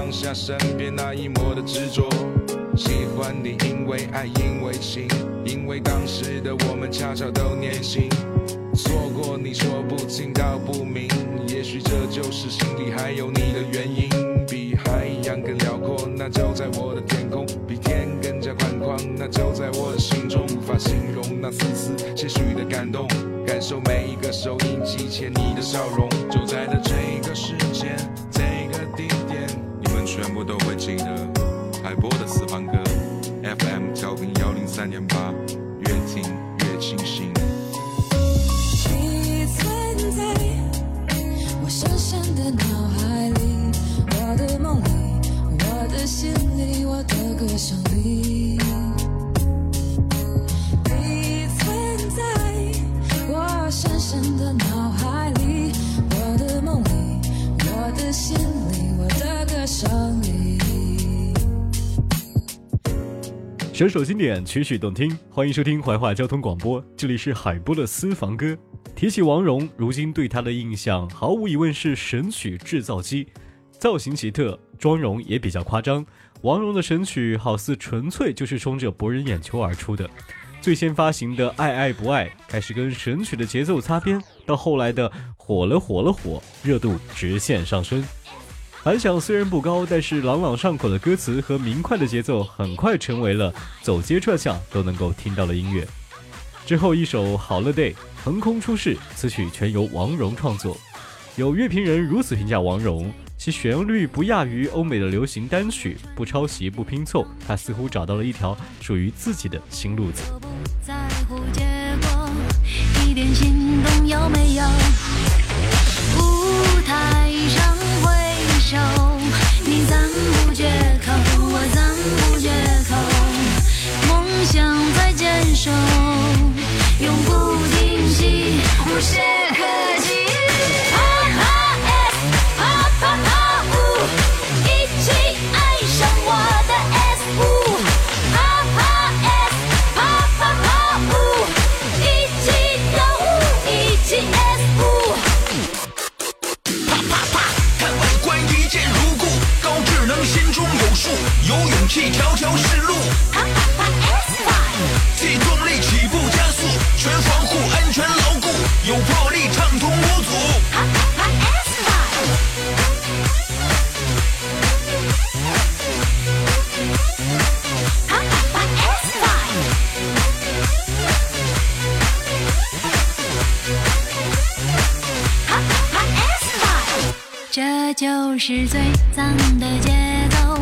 放下身边那一抹的执着。喜欢你，因为爱，因为情，因为当时的我们恰巧都年轻。错过你说不清道不明，也许这就是心里还有你的原因。比海洋更辽阔，那就在我的天空；比天更加宽广，那就在我的心中。无法形容那丝丝些许的感动，感受每一个收音机前你的笑容。就在了这个时记得。海波的私房歌，FM 调频幺零三点八，越听首首经典，曲曲动听，欢迎收听怀化交通广播，这里是海波的私房歌。提起王蓉，如今对她的印象毫无疑问是神曲制造机，造型奇特，妆容也比较夸张。王蓉的神曲好似纯粹就是冲着博人眼球而出的。最先发行的《爱爱不爱》开始跟神曲的节奏擦边，到后来的火了火了火，热度直线上升。反响虽然不高，但是朗朗上口的歌词和明快的节奏，很快成为了走街串巷都能够听到的音乐。之后一首《好了 Day》横空出世，此曲全由王蓉创作。有乐评人如此评价王蓉：其旋律不亚于欧美的流行单曲，不抄袭不拼凑，她似乎找到了一条属于自己的新路子。不在乎结果，一点心动有没有？手，你赞不绝口，我赞不绝口。梦想在坚守，永不停息，无懈可击。是最脏的节奏，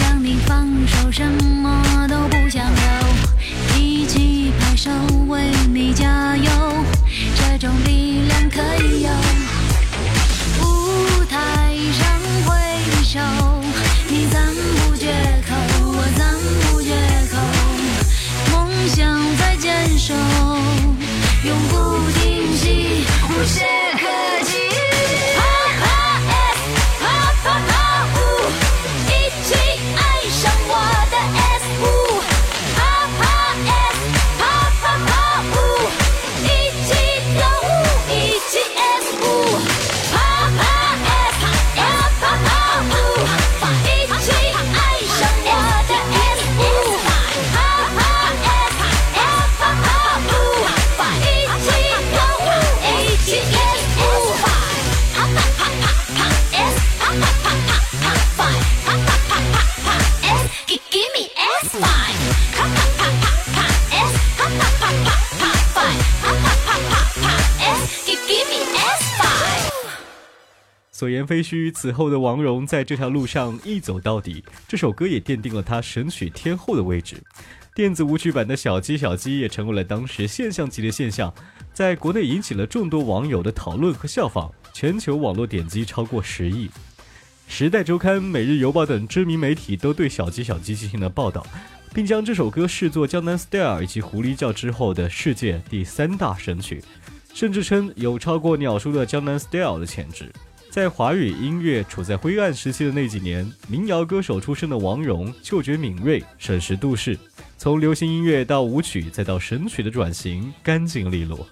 让你放手什么非虚，此后的王蓉在这条路上一走到底，这首歌也奠定了她神曲天后的位置。电子舞曲版的小鸡小鸡也成为了当时现象级的现象，在国内引起了众多网友的讨论和效仿，全球网络点击超过十亿。时代周刊、每日邮报等知名媒体都对小鸡小鸡进行了报道，并将这首歌视作《江南 Style》以及《狐狸叫》之后的世界第三大神曲，甚至称有超过鸟叔的《江南 Style》的潜质。在华语音乐处在灰暗时期的那几年，民谣歌手出身的王蓉嗅觉敏锐，审时度势，从流行音乐到舞曲再到神曲的转型干净利落。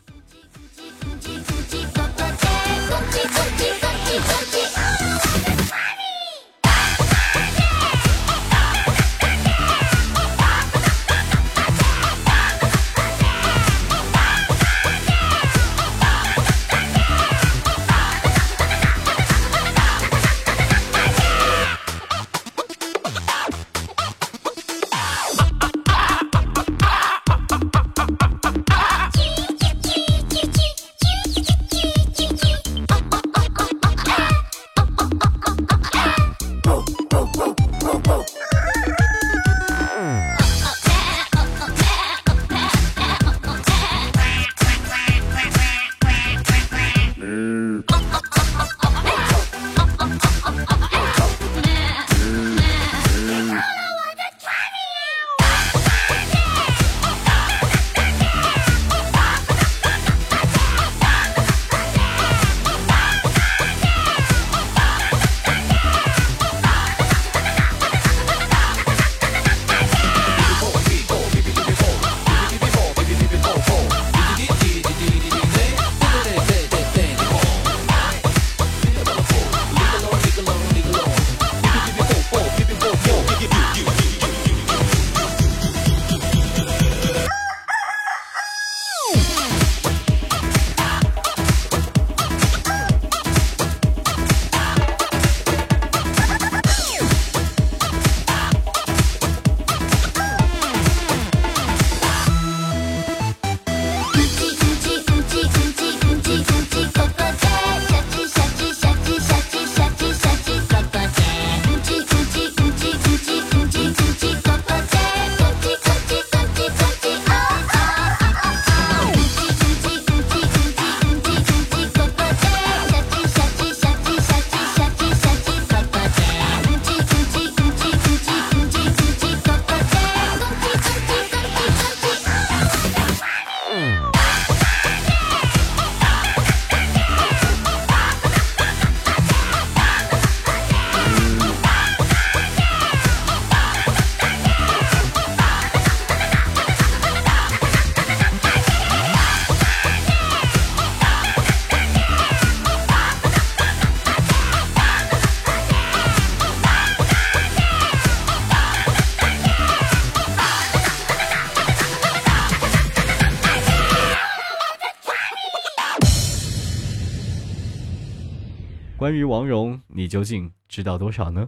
关于王蓉，你究竟知道多少呢？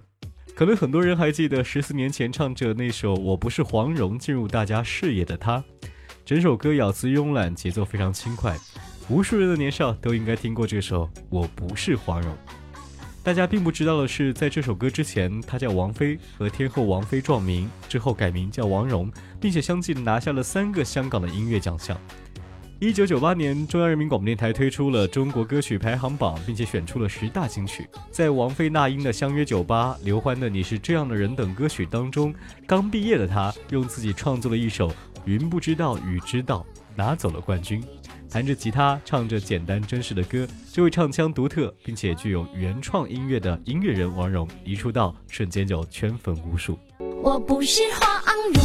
可能很多人还记得十四年前唱着那首《我不是黄蓉》进入大家视野的她。整首歌咬字慵懒，节奏非常轻快，无数人的年少都应该听过这首《我不是黄蓉》。大家并不知道的是，在这首歌之前，她叫王菲，和天后王菲撞名之后改名叫王蓉，并且相继拿下了三个香港的音乐奖项。一九九八年，中央人民广播电台推出了中国歌曲排行榜，并且选出了十大金曲。在王菲、那英的《相约九八》、刘欢的《你是这样的人》等歌曲当中，刚毕业的她用自己创作了一首《云不知道雨知道》，拿走了冠军。弹着吉他，唱着简单真实的歌，这位唱腔独特并且具有原创音乐的音乐人王蓉，一出道瞬间就圈粉无数。我不是黄蓉，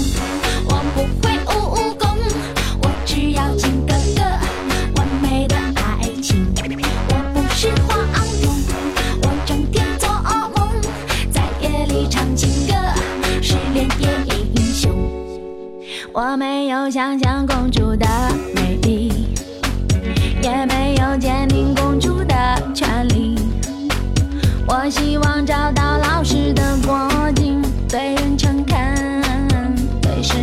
我不会武功，只要金哥哥完美的爱情。我不是黄蓉，我整天做噩梦，在夜里唱情歌，失恋也英雄。我没有想象公主的美丽，也没有坚定公主的权利。我希望找到老实的国境，对人诚恳，对事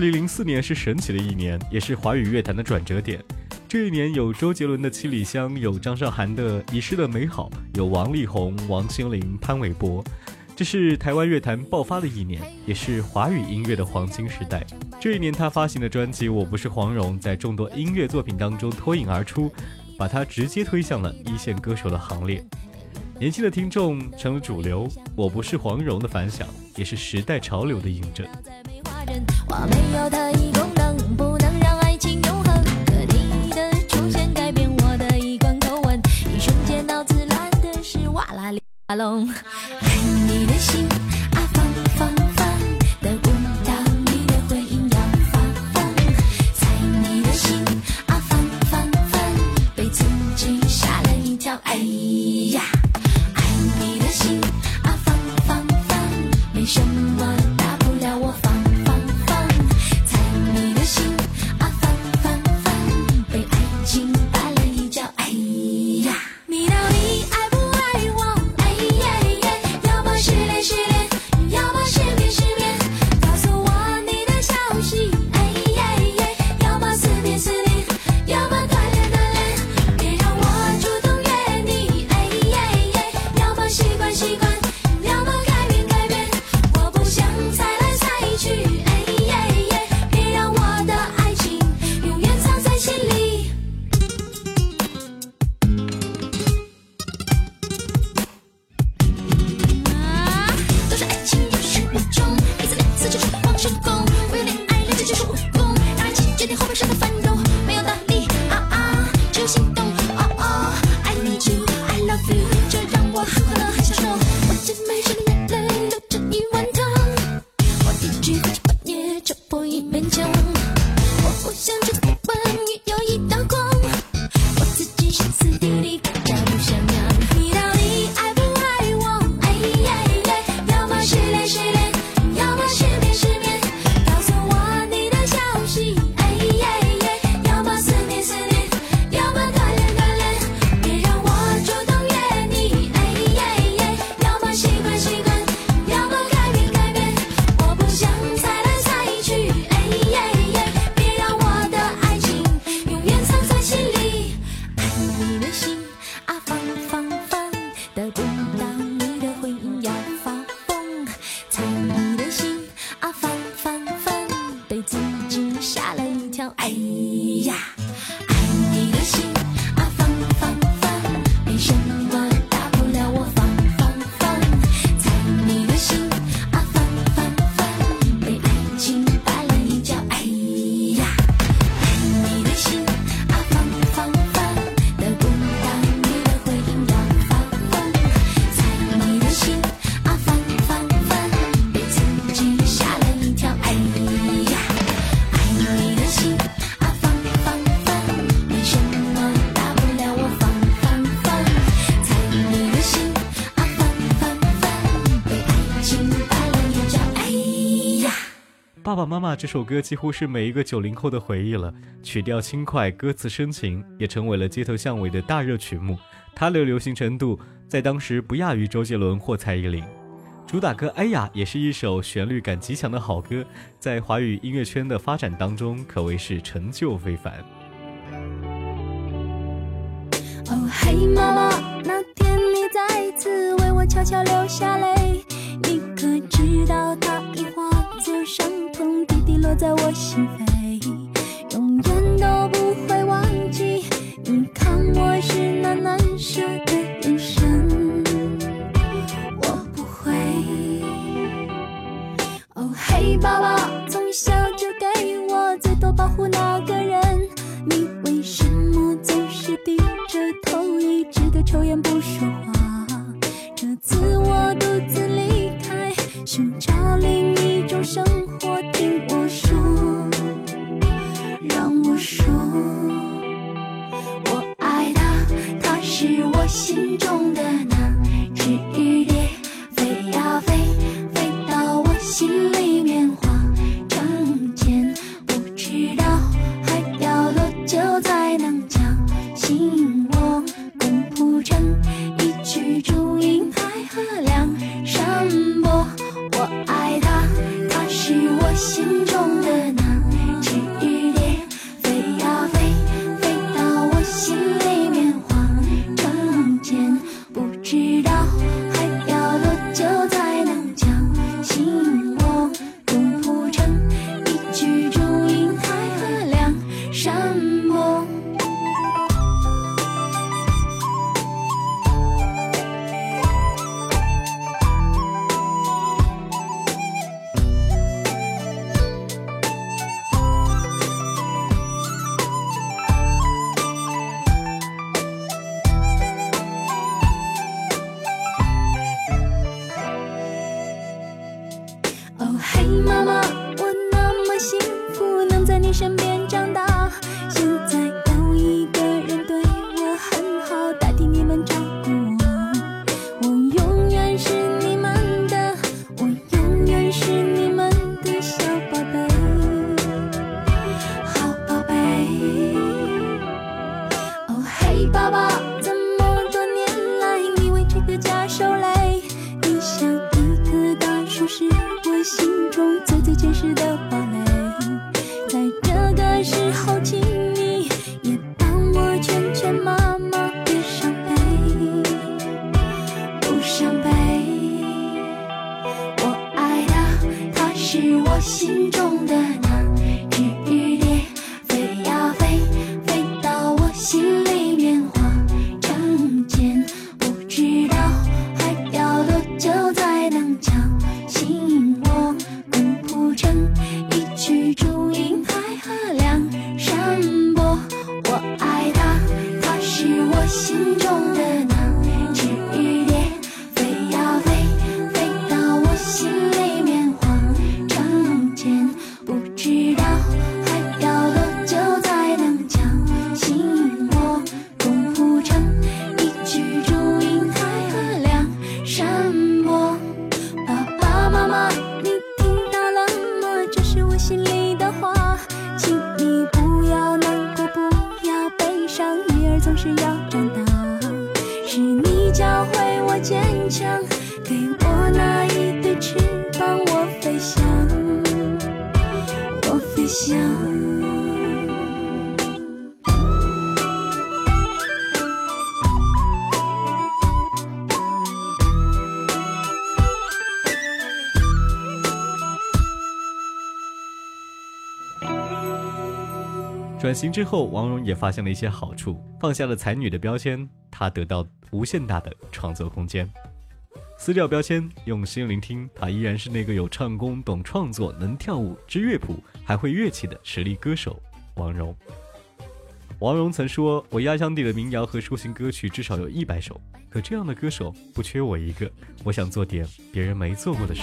二零零四年是神奇的一年也是华语乐坛的转折点。这一年有周杰伦的七里香有张韶涵的遗失的美好有王力宏王心凌潘玮柏。这是台湾乐坛爆发的一年也是华语音乐的黄金时代。这一年他发行的专辑我不是黄蓉在众多音乐作品当中脱颖而出把它直接推向了一线歌手的行列。年轻的听众成了主流我不是黄蓉的反响也是时代潮流的印证我没有特异功能不能让爱情永恒可你的出现改变我的一贯口吻一瞬间脑子乱的是哇啦哩哇隆爱你的心爸爸妈妈这首歌几乎是每一个九零后的回忆了，曲调轻快，歌词深情，也成为了街头巷尾的大热曲目。它的流行程度在当时不亚于周杰伦或蔡依林。主打歌《哎呀》也是一首旋律感极强的好歌，在华语音乐圈的发展当中可谓是成就非凡。哦嘿，妈妈，那天你再次为我悄悄流下泪，你可知道它已化作伤痛，滴滴落在我心扉，永远都不会转型之后，王蓉也发现了一些好处，放下了才女的标签，她得到无限大的创作空间。撕掉标签，用心聆听，她依然是那个有唱功、懂创作、能跳舞、知乐谱，还会乐器的实力歌手王蓉。王蓉曾说：“我压箱底的民谣和抒情歌曲至少有一百首，可这样的歌手不缺我一个。我想做点别人没做过的事。”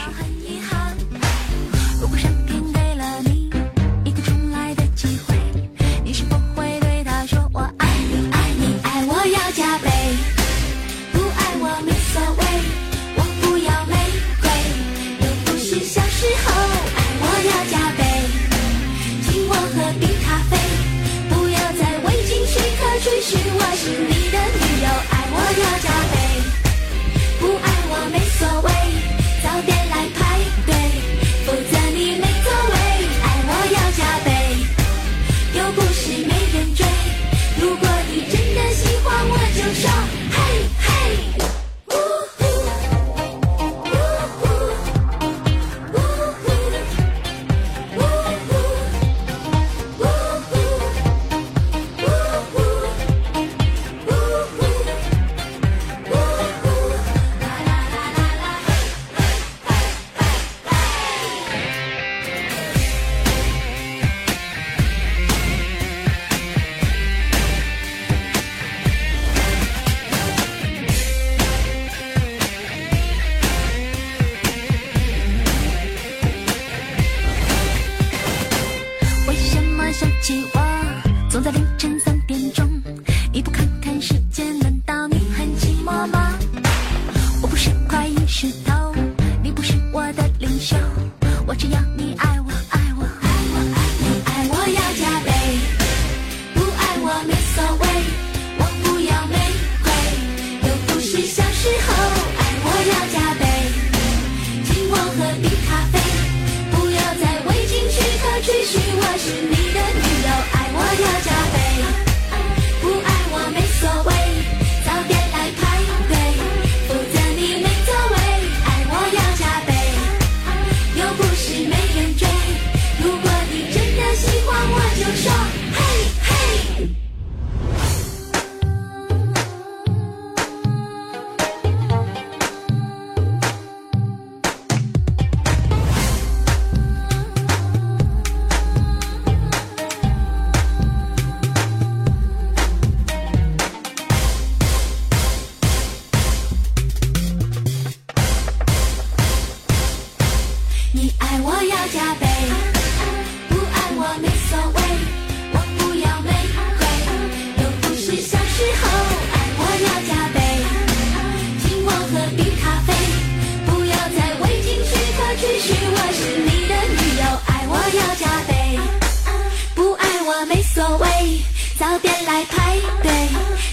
早点来排队，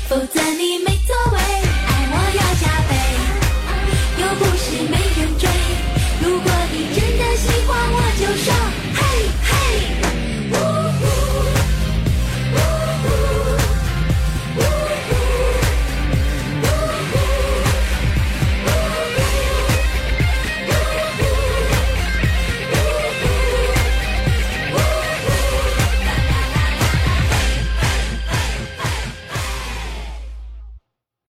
否则你没